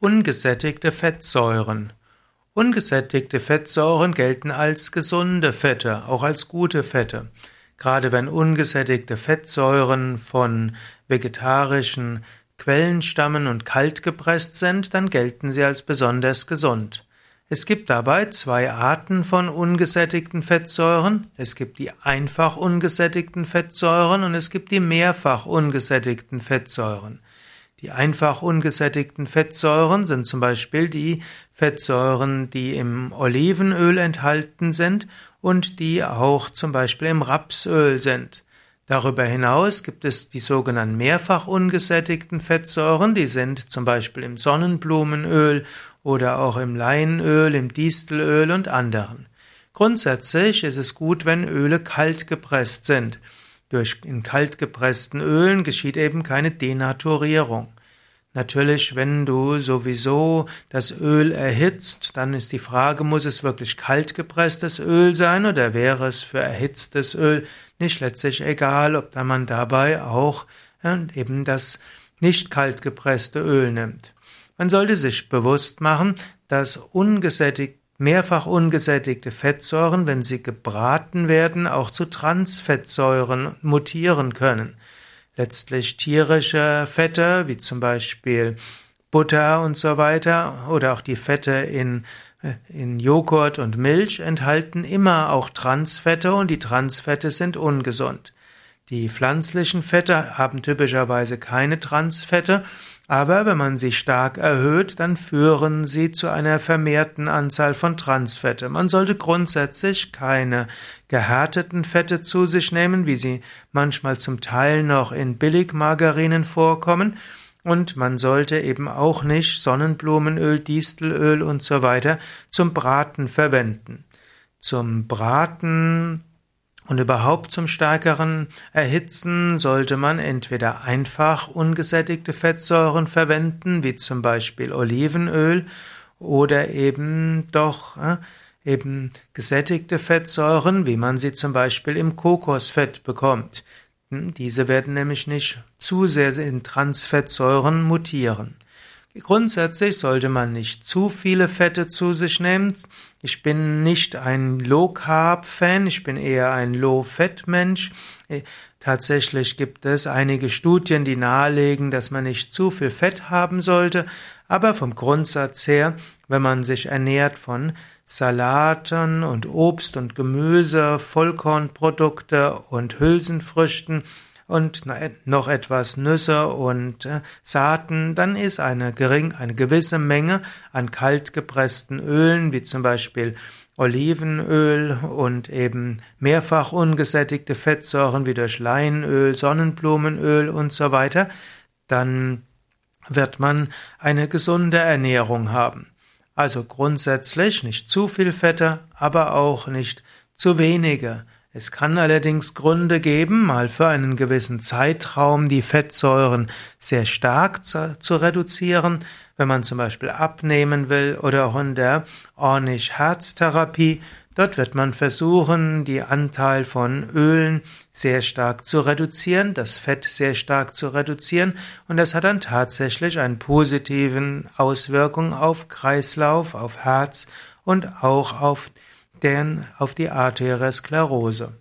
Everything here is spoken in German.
Ungesättigte Fettsäuren. Ungesättigte Fettsäuren gelten als gesunde Fette, auch als gute Fette. Gerade wenn ungesättigte Fettsäuren von vegetarischen Quellen stammen und kalt gepresst sind, dann gelten sie als besonders gesund. Es gibt dabei zwei Arten von ungesättigten Fettsäuren. Es gibt die einfach ungesättigten Fettsäuren und es gibt die mehrfach ungesättigten Fettsäuren. Die einfach ungesättigten Fettsäuren sind zum Beispiel die Fettsäuren, die im Olivenöl enthalten sind und die auch zum Beispiel im Rapsöl sind. Darüber hinaus gibt es die sogenannten mehrfach ungesättigten Fettsäuren, die sind zum Beispiel im Sonnenblumenöl oder auch im Leinöl, im Distelöl und anderen. Grundsätzlich ist es gut, wenn Öle kalt gepresst sind. Durch in kalt gepressten Ölen geschieht eben keine Denaturierung. Natürlich, wenn du sowieso das Öl erhitzt, dann ist die Frage, muss es wirklich kalt gepresstes Öl sein oder wäre es für erhitztes Öl nicht letztlich egal, ob da man dabei auch ja, eben das nicht kalt gepresste Öl nimmt. Man sollte sich bewusst machen, dass ungesättigt Mehrfach ungesättigte Fettsäuren, wenn sie gebraten werden, auch zu Transfettsäuren mutieren können. Letztlich tierische Fette, wie zum Beispiel Butter und so weiter, oder auch die Fette in, äh, in Joghurt und Milch enthalten immer auch Transfette und die Transfette sind ungesund. Die pflanzlichen Fette haben typischerweise keine Transfette, aber wenn man sie stark erhöht, dann führen sie zu einer vermehrten Anzahl von Transfette. Man sollte grundsätzlich keine gehärteten Fette zu sich nehmen, wie sie manchmal zum Teil noch in Billigmargarinen vorkommen, und man sollte eben auch nicht Sonnenblumenöl, Distelöl und so weiter zum Braten verwenden. Zum Braten und überhaupt zum stärkeren Erhitzen sollte man entweder einfach ungesättigte Fettsäuren verwenden, wie zum Beispiel Olivenöl, oder eben doch äh, eben gesättigte Fettsäuren, wie man sie zum Beispiel im Kokosfett bekommt. Hm, diese werden nämlich nicht zu sehr in Transfettsäuren mutieren. Grundsätzlich sollte man nicht zu viele Fette zu sich nehmen. Ich bin nicht ein Low Carb Fan, ich bin eher ein Low Fett Mensch. Äh, tatsächlich gibt es einige Studien, die nahelegen, dass man nicht zu viel Fett haben sollte, aber vom Grundsatz her, wenn man sich ernährt von Salaten und Obst und Gemüse, Vollkornprodukte und Hülsenfrüchten, und noch etwas Nüsse und äh, Saaten, dann ist eine gering, eine gewisse Menge an kalt gepressten Ölen, wie zum Beispiel Olivenöl und eben mehrfach ungesättigte Fettsäuren wie durch Leinöl, Sonnenblumenöl und so weiter, dann wird man eine gesunde Ernährung haben. Also grundsätzlich nicht zu viel Fette, aber auch nicht zu wenige. Es kann allerdings Gründe geben, mal für einen gewissen Zeitraum die Fettsäuren sehr stark zu, zu reduzieren, wenn man zum Beispiel abnehmen will oder auch in der Ornisch-Herztherapie. Dort wird man versuchen, die Anteil von Ölen sehr stark zu reduzieren, das Fett sehr stark zu reduzieren und das hat dann tatsächlich einen positiven Auswirkung auf Kreislauf, auf Herz und auch auf deren auf die Arteriosklerose.